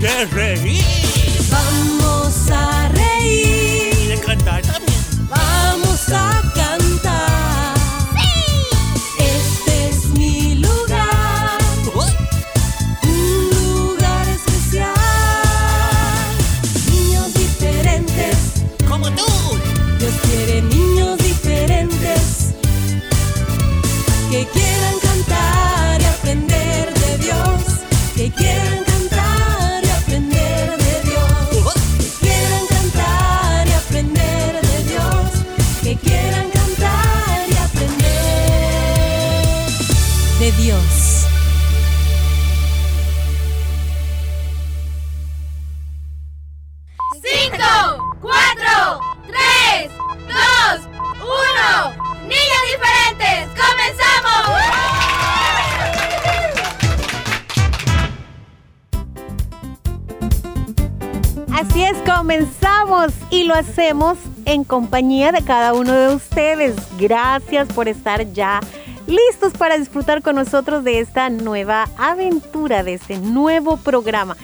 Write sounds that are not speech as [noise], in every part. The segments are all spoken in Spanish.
de reír! En compañía de cada uno de ustedes. Gracias por estar ya listos para disfrutar con nosotros de esta nueva aventura, de este nuevo programa.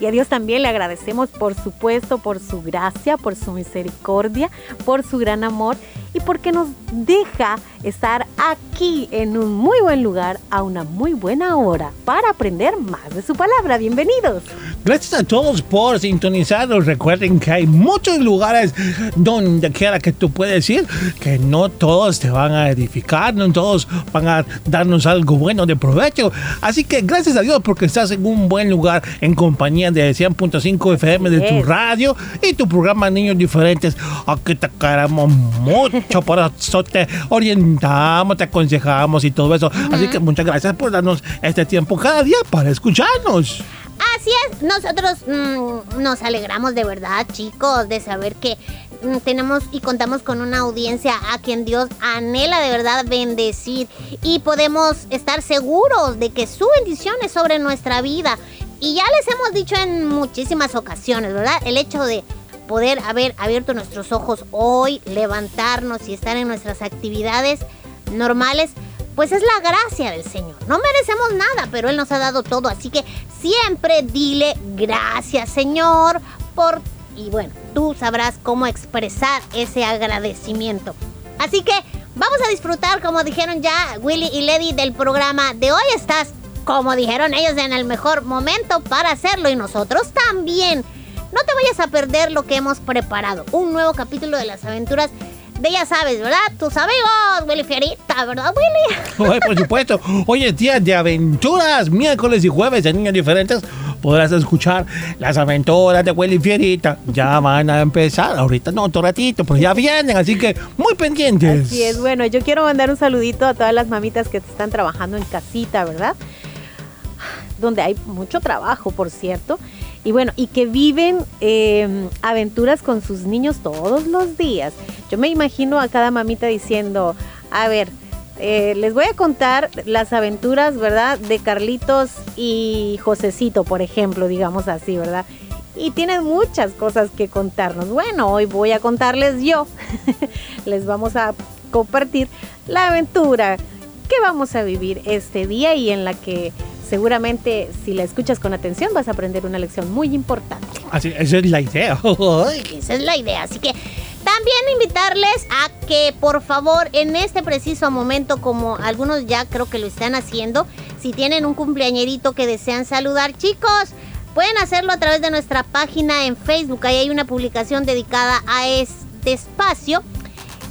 Y a Dios también le agradecemos, por supuesto, por su gracia, por su misericordia, por su gran amor y porque nos deja estar aquí en un muy buen lugar a una muy buena hora para aprender más de su palabra. Bienvenidos. Gracias a todos por sintonizarnos. Recuerden que hay muchos lugares donde quiera que tú puedes ir, que no todos te van a edificar, no todos van a darnos algo bueno de provecho. Así que gracias a Dios porque estás en un buen lugar en compañía de 100.5 FM de tu radio y tu programa Niños Diferentes. Aquí te queremos mucho, por eso te orientamos, te aconsejamos y todo eso. Así que muchas gracias por darnos este tiempo cada día para escucharnos. Así es, nosotros mm, nos alegramos de verdad, chicos, de saber que mm, tenemos y contamos con una audiencia a quien Dios anhela de verdad bendecir y podemos estar seguros de que su bendición es sobre nuestra vida. Y ya les hemos dicho en muchísimas ocasiones, ¿verdad? El hecho de poder haber abierto nuestros ojos hoy, levantarnos y estar en nuestras actividades normales, pues es la gracia del Señor. No merecemos nada, pero Él nos ha dado todo. Así que siempre dile gracias, Señor, por... Y bueno, tú sabrás cómo expresar ese agradecimiento. Así que vamos a disfrutar, como dijeron ya Willy y Lady, del programa de hoy. Estás, como dijeron ellos, en el mejor momento para hacerlo y nosotros también. No te vayas a perder lo que hemos preparado. Un nuevo capítulo de las aventuras de ya sabes, ¿verdad? Tus amigos, Willy Fierita, ¿verdad, Willy? [laughs] Oye, por supuesto. Hoy es día de aventuras. Miércoles y jueves de niños diferentes. Podrás escuchar las aventuras de Willy Fierita. Ya van a empezar. Ahorita no, otro ratito, pero ya vienen. Así que muy pendientes. Así es, bueno, yo quiero mandar un saludito a todas las mamitas que están trabajando en casita, ¿verdad? Donde hay mucho trabajo, por cierto. Y bueno, y que viven eh, aventuras con sus niños todos los días. Yo me imagino a cada mamita diciendo, a ver, eh, les voy a contar las aventuras, ¿verdad? De Carlitos y Josecito, por ejemplo, digamos así, ¿verdad? Y tienen muchas cosas que contarnos. Bueno, hoy voy a contarles yo. [laughs] les vamos a compartir la aventura que vamos a vivir este día y en la que seguramente si la escuchas con atención vas a aprender una lección muy importante. Así, esa es la idea. [laughs] Esa es la idea. Así que también invitarles a que por favor en este preciso momento, como algunos ya creo que lo están haciendo, si tienen un cumpleañerito que desean saludar, chicos, pueden hacerlo a través de nuestra página en Facebook. Ahí hay una publicación dedicada a este espacio.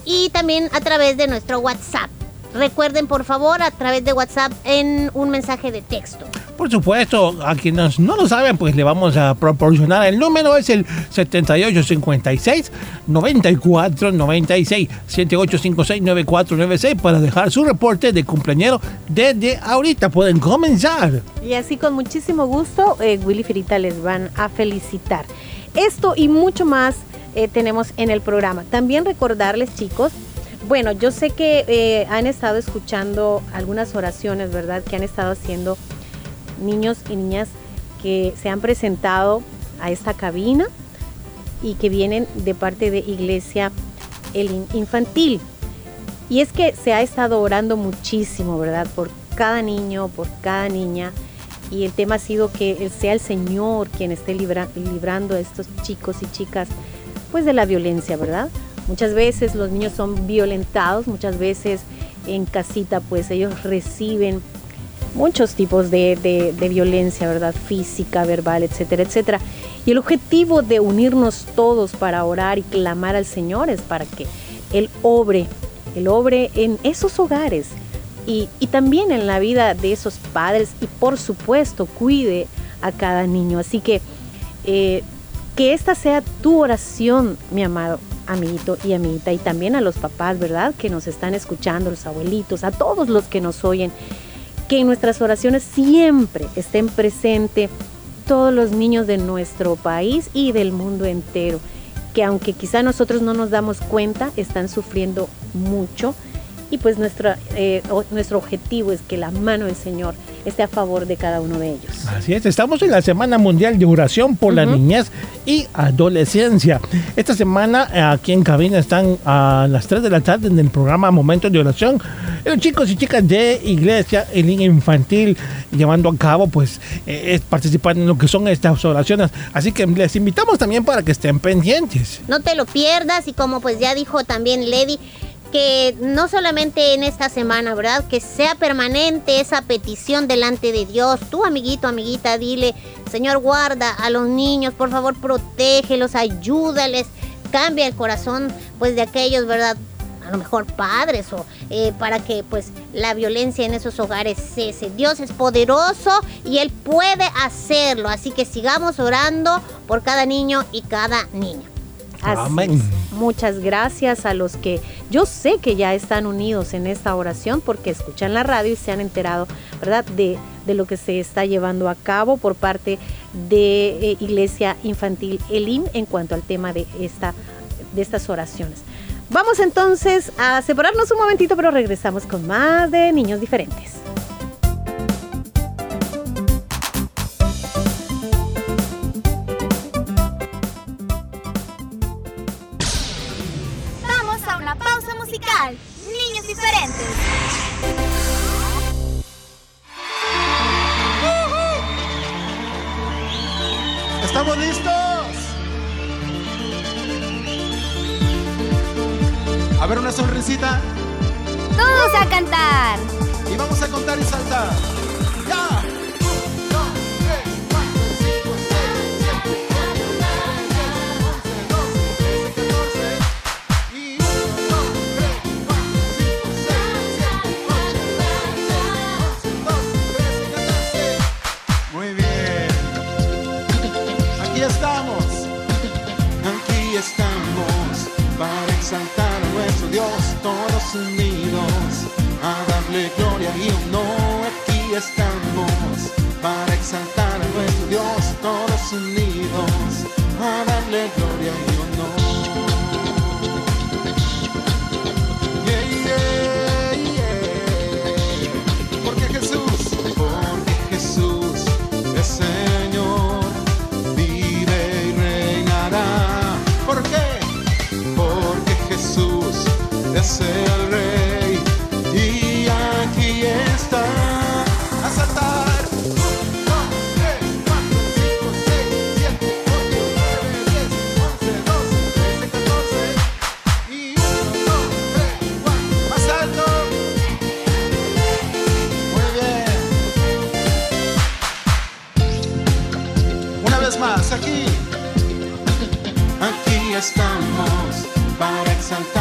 Y también a través de nuestro WhatsApp. Recuerden, por favor, a través de WhatsApp en un mensaje de texto. Por supuesto, a quienes no lo saben, pues le vamos a proporcionar el número, es el 7856 9496 7856 9496 para dejar su reporte de cumpleañero desde ahorita. Pueden comenzar. Y así con muchísimo gusto, eh, Willy Firita les van a felicitar. Esto y mucho más eh, tenemos en el programa. También recordarles, chicos, bueno, yo sé que eh, han estado escuchando algunas oraciones, ¿verdad? Que han estado haciendo niños y niñas que se han presentado a esta cabina y que vienen de parte de Iglesia el In- Infantil. Y es que se ha estado orando muchísimo, ¿verdad? Por cada niño, por cada niña. Y el tema ha sido que sea el Señor quien esté libra- librando a estos chicos y chicas, pues de la violencia, ¿verdad? Muchas veces los niños son violentados, muchas veces en casita, pues ellos reciben muchos tipos de, violencia, ¿verdad? Física, verbal, etcétera, etcétera. Y el objetivo de unirnos todos para orar y clamar al Señor es para que Él obre, Él obre en esos hogares y, y también en la vida de esos padres y por supuesto cuide a cada niño. Así que eh, que esta sea tu oración, mi amado amiguito y amiguita, y también a los papás, ¿verdad? Que nos están escuchando, los abuelitos, a todos los que nos oyen, que en nuestras oraciones siempre estén presentes todos los niños de nuestro país y del mundo entero, que aunque quizá nosotros no nos damos cuenta, están sufriendo mucho. Y pues eh, nuestro objetivo es que la mano del Señor esté a favor de cada uno de ellos. Así es, estamos en la Semana Mundial de Oración por la Ujú. Niñez y Adolescencia. Esta semana eh, aquí en cabina están a las 3 de la tarde en el programa Momentos de Oración los chicos y chicas de Iglesia en línea infantil llevando a cabo pues eh, es participando en lo que son estas oraciones. Así que les invitamos también para que estén pendientes. No te lo pierdas y como pues ya dijo también Lady, que no solamente en esta semana, ¿verdad? Que sea permanente esa petición delante de Dios. Tú, amiguito, amiguita, dile, Señor, guarda a los niños, por favor, protégelos, ayúdales, cambia el corazón pues de aquellos, ¿verdad? a lo mejor padres o eh, para que pues la violencia en esos hogares cese. Dios es poderoso y Él puede hacerlo, así que sigamos orando por cada niño y cada niña. Así Amén. es. Muchas gracias a los que yo sé que ya están unidos en esta oración porque escuchan la radio y se han enterado, ¿verdad?, de, de lo que se está llevando a cabo por parte de eh, Iglesia Infantil Elim en cuanto al tema de, esta, de estas oraciones. Vamos entonces a separarnos un momentito, pero regresamos con más de Niños Diferentes. Dios, todos unidos, a darle gloria y honor. Aquí estamos para exaltar a nuestro Dios, todos unidos, a darle gloria estamos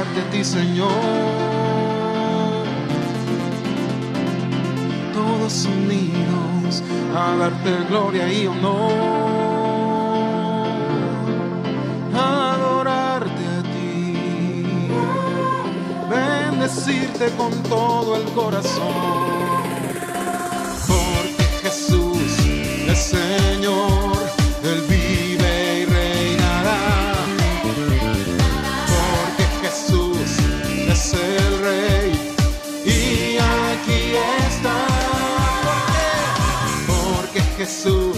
a ti, Señor. Todos unidos a darte gloria y honor. Adorarte a ti. Bendecirte con todo el corazón. ¿Por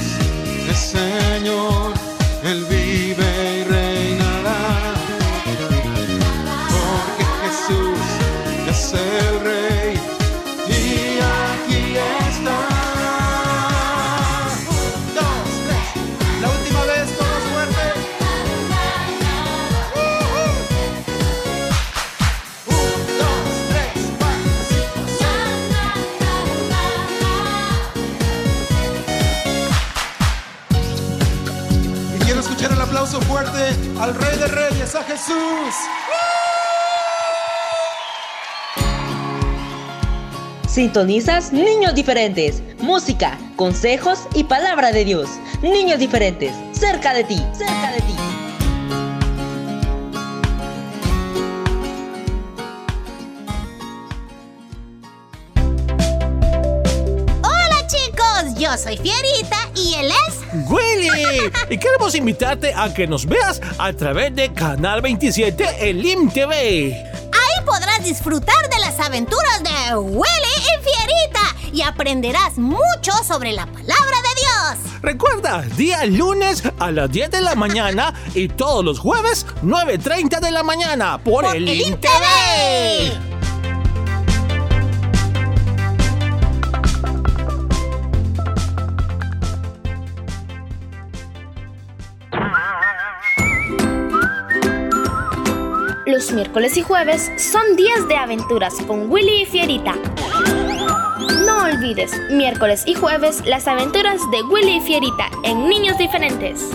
Sintonizas Niños Diferentes. Música, consejos y palabra de Dios. Niños Diferentes. Cerca de ti. Cerca de ti. Hola chicos, yo soy Fierita y él es... Willy, y queremos invitarte a que nos veas a través de Canal 27 en LIM TV. Ahí podrás disfrutar de las aventuras de Willy y aprenderás mucho sobre la palabra de Dios. Recuerda, día lunes a las 10 de la [laughs] mañana y todos los jueves 9.30 de la mañana por, Por el el LIM IN TV. TV. Los miércoles y jueves son días de aventuras con Willy y Fierita. No olvides, miércoles y jueves, las aventuras de Willy y Fierita en Niños Diferentes.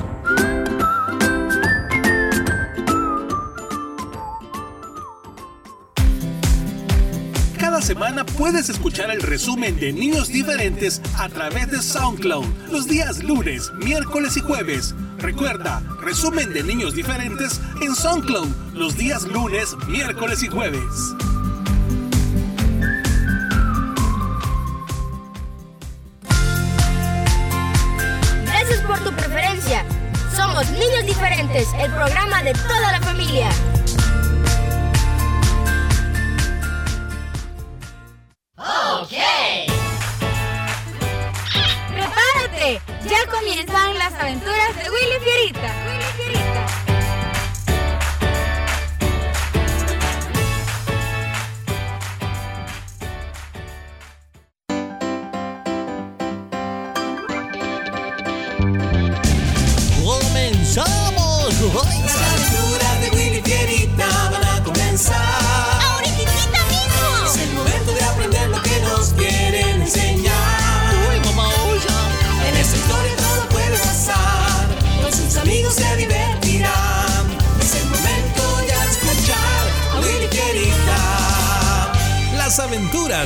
Cada semana puedes escuchar el resumen de Niños Diferentes a través de SoundCloud los días lunes, miércoles y jueves. Recuerda, resumen de Niños Diferentes en SoundCloud los días lunes, miércoles y jueves. El programa de toda la familia.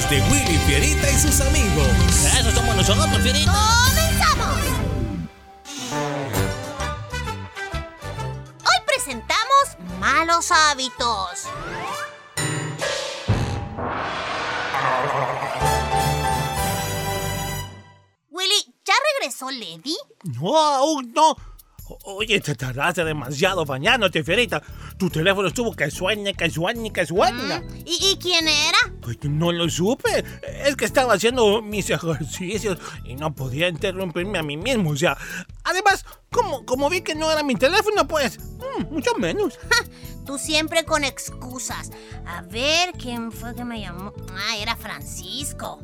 De Willy Fierita y sus amigos. Eso somos nosotros, Fierita. ¡Comenzamos! Hoy presentamos malos hábitos. Willy, ¿ya regresó Lady? No, aún no. Oye, te tardaste demasiado bañándote, Fierita. Tu teléfono estuvo que sueña, que sueña, que sueña. ¿Y, y quién era? Pues no lo supe. Es que estaba haciendo mis ejercicios y no podía interrumpirme a mí mismo. O sea, además, como, como vi que no era mi teléfono, pues, mm, mucho menos. [laughs] Tú siempre con excusas. A ver, ¿quién fue que me llamó? Ah, era Francisco.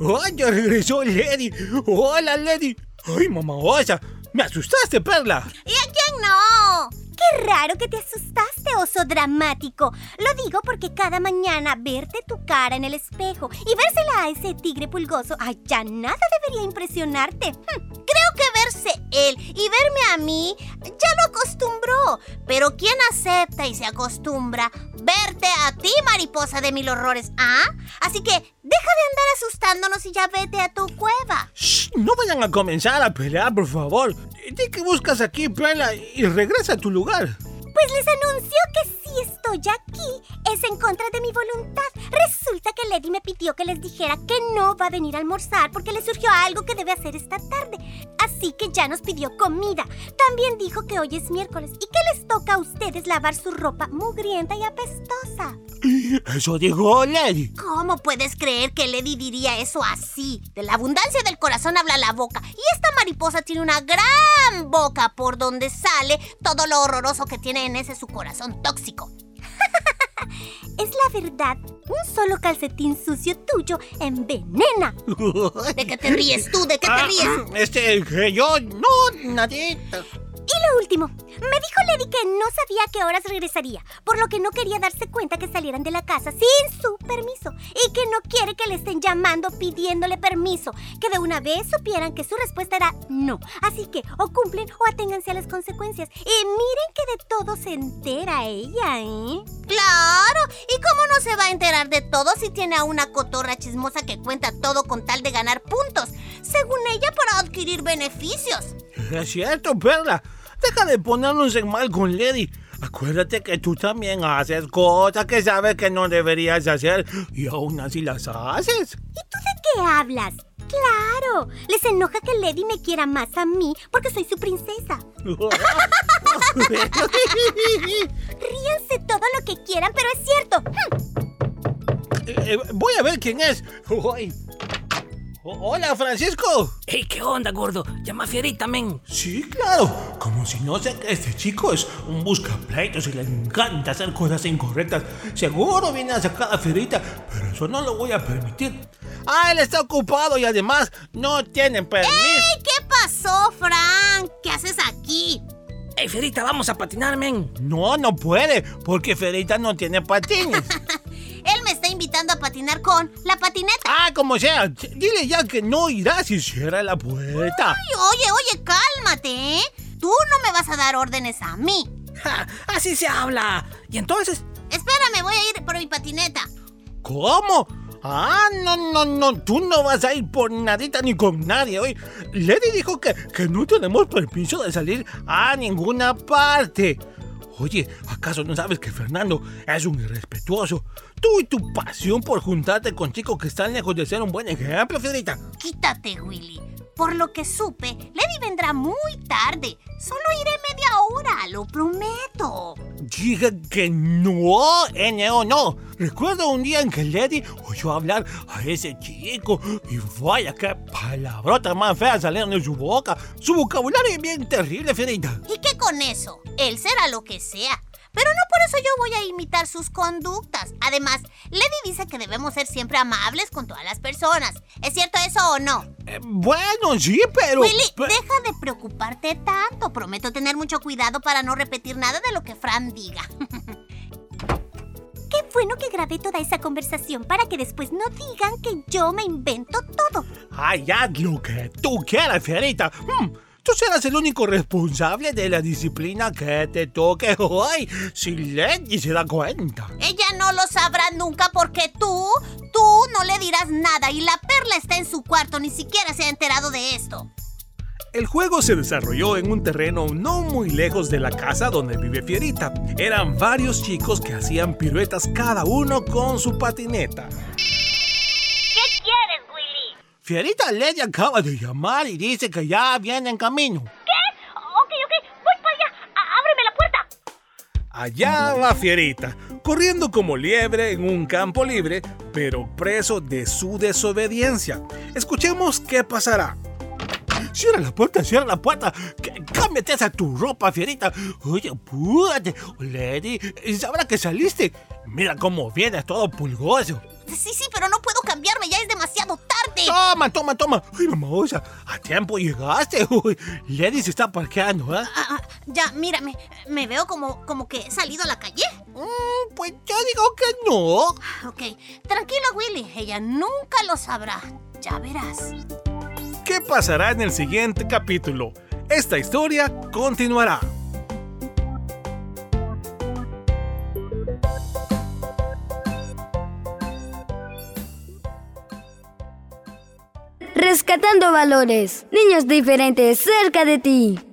¡Ay, ya regresó Lady! ¡Hola, Lady! ¡Ay, mamá osa! ¡Me asustaste, Perla! ¿Y a quién no? Qué raro que te asustaste, oso dramático. Lo digo porque cada mañana verte tu cara en el espejo y vérsela a ese tigre pulgoso, ay, ya nada debería impresionarte. Hm, Creo que verse él y verme a mí ya lo acostumbró. Pero ¿quién acepta y se acostumbra verte a ti, mariposa de mil horrores? ¿Ah? Así que deja de andar asustándonos y ya vete a tu cueva. Shh, no vayan a comenzar a pelear, por favor. Di que buscas aquí, Perla, y regresa a tu lugar. Pues les anuncio que si estoy aquí es en contra de mi voluntad. Resulta que Lady me pidió que les dijera que no va a venir a almorzar porque le surgió algo que debe hacer esta tarde. Así que ya nos pidió comida. También dijo que hoy es miércoles y que les toca a ustedes lavar su ropa mugrienta y apestosa. [laughs] Eso dijo Lady. ¿Cómo puedes creer que Lady diría eso así? De la abundancia del corazón habla la boca. Y esta mariposa tiene una gran boca por donde sale todo lo horroroso que tiene en ese su corazón tóxico. [laughs] Es la verdad, un solo calcetín sucio tuyo envenena. [laughs] ¿De qué te ríes tú? ¿De qué te Ah, ríes? Este, que yo, no, nadita. Y lo último, me dijo Lady que no sabía a qué horas regresaría, por lo que no quería darse cuenta que salieran de la casa sin su permiso y que no quiere que le estén llamando pidiéndole permiso, que de una vez supieran que su respuesta era no. Así que o cumplen o aténganse a las consecuencias. Y miren que de todo se entera ella, ¿eh? Claro, ¿y cómo no se va a enterar de todo si tiene a una cotorra chismosa que cuenta todo con tal de ganar puntos? Según ella, para adquirir beneficios. Es cierto, Perla. Deja de ponernos en mal con Lady. Acuérdate que tú también haces cosas que sabes que no deberías hacer y aún así las haces. ¿Y tú de qué hablas? Claro, les enoja que Lady me quiera más a mí porque soy su princesa. [laughs] Ríanse todo lo que quieran, pero es cierto. Eh, eh, voy a ver quién es. Uy. O- Hola, Francisco. Ey, ¿qué onda, gordo? Llama a Fierita, men. Sí, claro. Como si no sé que este chico es un buscapleitos y le encanta hacer cosas incorrectas. Seguro viene a sacar a Fierita, pero eso no lo voy a permitir. Ah, él está ocupado y además no tiene permiso. ¡Ey! ¿Qué pasó, Frank? ¿Qué haces aquí? Ey, Fierita, vamos a patinar, men. No, no puede, porque Fierita no tiene patines. [laughs] Él me está invitando a patinar con la patineta. ah, como sea, dile ya que no irá si cierra la puerta. Oye, oye, cálmate, ¿eh? Tú no me vas a dar órdenes a mí. Ja, así se habla. Y entonces, Espérame, voy a ir por mi patineta. ¿Cómo? Ah, no, no, no, tú no vas a ir por nadita ni con nadie hoy. Lady dijo que, que no tenemos permiso de salir a ninguna parte. Oye, ¿acaso no sabes que Fernando es un irrespetuoso? Tú y tu pasión por juntarte con chicos que están lejos de ser un buen ejemplo, Federita. Quítate, Willy. Por lo que supe, Lady vendrá muy tarde. Solo iré media hora, lo prometo. Diga que no, N.O. no. Recuerdo un día en que Lady oyó hablar a ese chico y vaya que palabrotas más feas salieron de su boca. Su vocabulario es bien terrible, Fierita. ¿Y qué con eso? Él será lo que sea. Pero no por eso yo voy a imitar sus conductas. Además, Lady dice que debemos ser siempre amables con todas las personas. ¿Es cierto eso o no? Eh, bueno, sí, pero... Willy, deja de preocuparte tanto. Prometo tener mucho cuidado para no repetir nada de lo que Fran diga. [laughs] Qué bueno que grabé toda esa conversación para que después no digan que yo me invento todo. Ay, haz lo que tú quieras, Fierita. Hmm, Tú serás el único responsable de la disciplina que te toque hoy. Si Lady se da cuenta. Ella no lo sabrá nunca porque tú, tú no le dirás nada y la perla está en su cuarto, ni siquiera se ha enterado de esto. El juego se desarrolló en un terreno no muy lejos de la casa donde vive Fierita. Eran varios chicos que hacían piruetas cada uno con su patineta. Fierita Lady acaba de llamar y dice que ya viene en camino. ¿Qué? Ok, ok, voy para allá. Ábreme la puerta. Allá va Fierita, corriendo como liebre en un campo libre, pero preso de su desobediencia. Escuchemos qué pasará. Cierra la puerta, cierra la puerta. Cámbiate esa tu ropa, Fierita. Oye, apúrate. Lady, sabrá que saliste. Mira cómo vienes todo pulgoso. Sí, sí, pero no puedo cambiarme, ya es demasiado. Toma, toma, toma. Ay, mamosa, a tiempo llegaste. [laughs] Uy, Lady se está parqueando, ¿eh? Ah, ah, ya, mírame, me veo como, como que he salido a la calle. pues yo digo que no. Ok, tranquilo, Willy, ella nunca lo sabrá. Ya verás. ¿Qué pasará en el siguiente capítulo? Esta historia continuará. Rescatando valores. Niños diferentes cerca de ti.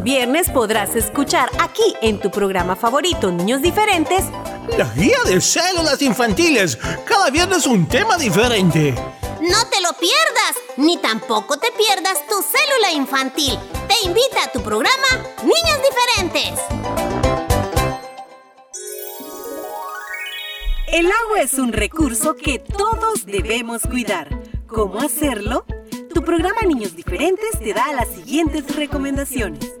Los viernes podrás escuchar aquí en tu programa favorito Niños Diferentes La guía de células infantiles. Cada viernes un tema diferente. No te lo pierdas, ni tampoco te pierdas tu célula infantil. Te invita a tu programa Niños Diferentes. El agua es un recurso que todos debemos cuidar. ¿Cómo hacerlo? Tu programa Niños Diferentes te da las siguientes recomendaciones.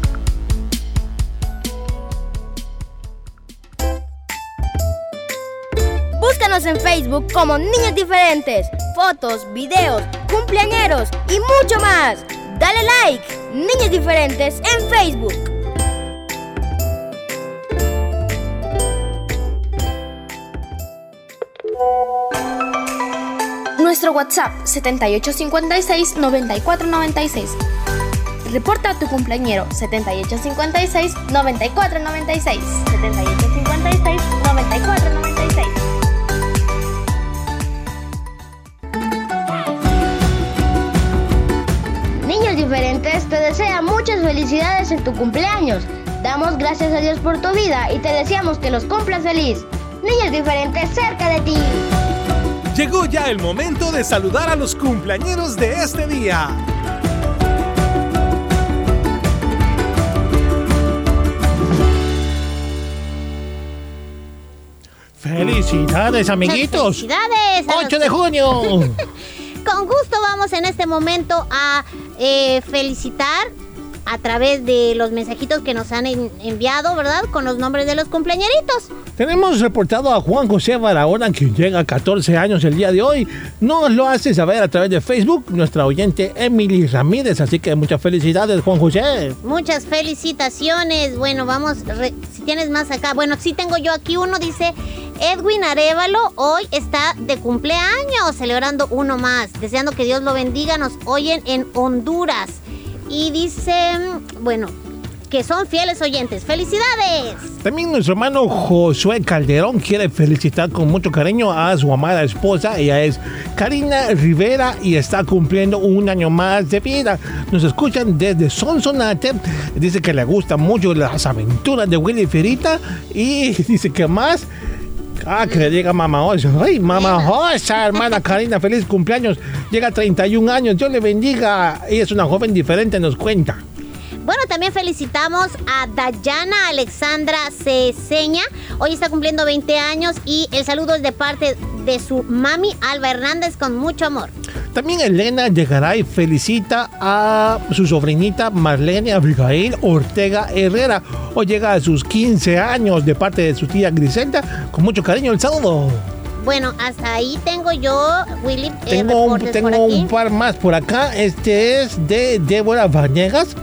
En Facebook como Niños Diferentes fotos, videos, cumpleañeros y mucho más. Dale like, Niños Diferentes en Facebook. Nuestro WhatsApp 7856-9496. Reporta a tu cumpleañero 7856-9496. 7856-9496. Diferentes te desea muchas felicidades en tu cumpleaños. Damos gracias a Dios por tu vida y te deseamos que los cumplas feliz. Niños Diferentes cerca de ti. Llegó ya el momento de saludar a los cumpleañeros de este día. Felicidades, amiguitos. Felicidades. a 8 los- de junio. [laughs] Con gusto vamos en este momento a eh, felicitar a través de los mensajitos que nos han en- enviado, ¿verdad? Con los nombres de los cumpleañeritos. Tenemos reportado a Juan José Barahona, que llega a 14 años el día de hoy. Nos lo hace saber a través de Facebook nuestra oyente Emily Ramírez. Así que muchas felicidades, Juan José. Muchas felicitaciones. Bueno, vamos, re- si tienes más acá. Bueno, sí tengo yo aquí uno, dice Edwin Arevalo, hoy está de cumpleaños, celebrando uno más. Deseando que Dios lo bendiga, nos oyen en Honduras. Y dice, bueno, que son fieles oyentes. ¡Felicidades! También nuestro hermano Josué Calderón quiere felicitar con mucho cariño a su amada esposa. Ella es Karina Rivera y está cumpliendo un año más de vida. Nos escuchan desde Sonsonate. Dice que le gustan mucho las aventuras de Willy Ferita y [laughs] dice que más. Ah, que le diga mamá Osa. Ay, mamá Osa, hermana Karina, feliz cumpleaños. Llega a 31 años, Dios le bendiga. Ella es una joven diferente, nos cuenta. Bueno, también felicitamos a Dayana Alexandra Ceseña. Hoy está cumpliendo 20 años y el saludo es de parte de su mami Alba Hernández con mucho amor. También Elena llegará y felicita a su sobrinita Marlene Abigail Ortega Herrera. Hoy llega a sus 15 años de parte de su tía Griselda. Con mucho cariño el saludo. Bueno, hasta ahí tengo yo, Willy, eh, Tengo, un, reportes tengo por aquí. un par más por acá. Este es de Débora Vanegas.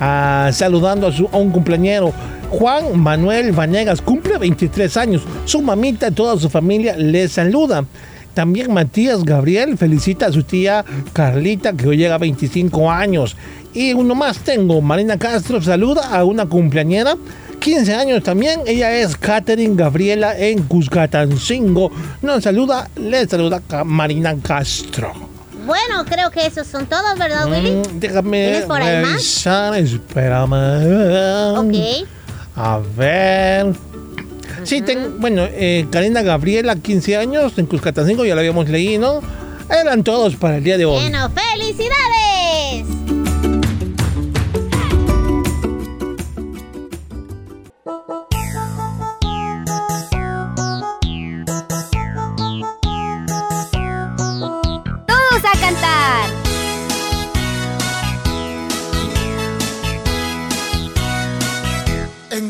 ah, saludando a, su, a un cumpleañero. Juan Manuel Vanegas cumple 23 años. Su mamita, toda su familia le saluda. También Matías Gabriel felicita a su tía Carlita, que hoy llega a 25 años. Y uno más tengo, Marina Castro saluda a una cumpleañera, 15 años también. Ella es Catherine Gabriela en Cuscatancingo. Nos saluda, le saluda Marina Castro. Bueno, creo que esos son todos, ¿verdad, Willy? Mm, déjame ¿Tienes por ahí más? revisar, espérame. Ok. A ver. Sí, bueno, eh, Karina Gabriela, 15 años, en Cuscatancingo, ya lo habíamos leído. Eran todos para el día de hoy. Bueno, felicidades.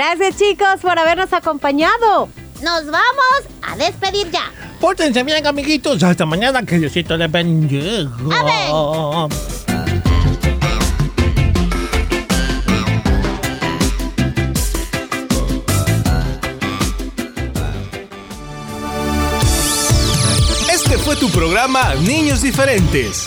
Gracias chicos por habernos acompañado. Nos vamos a despedir ya. Pórtense bien, amiguitos. Hasta mañana. Que Diosito les bendiga. Este fue tu programa Niños Diferentes.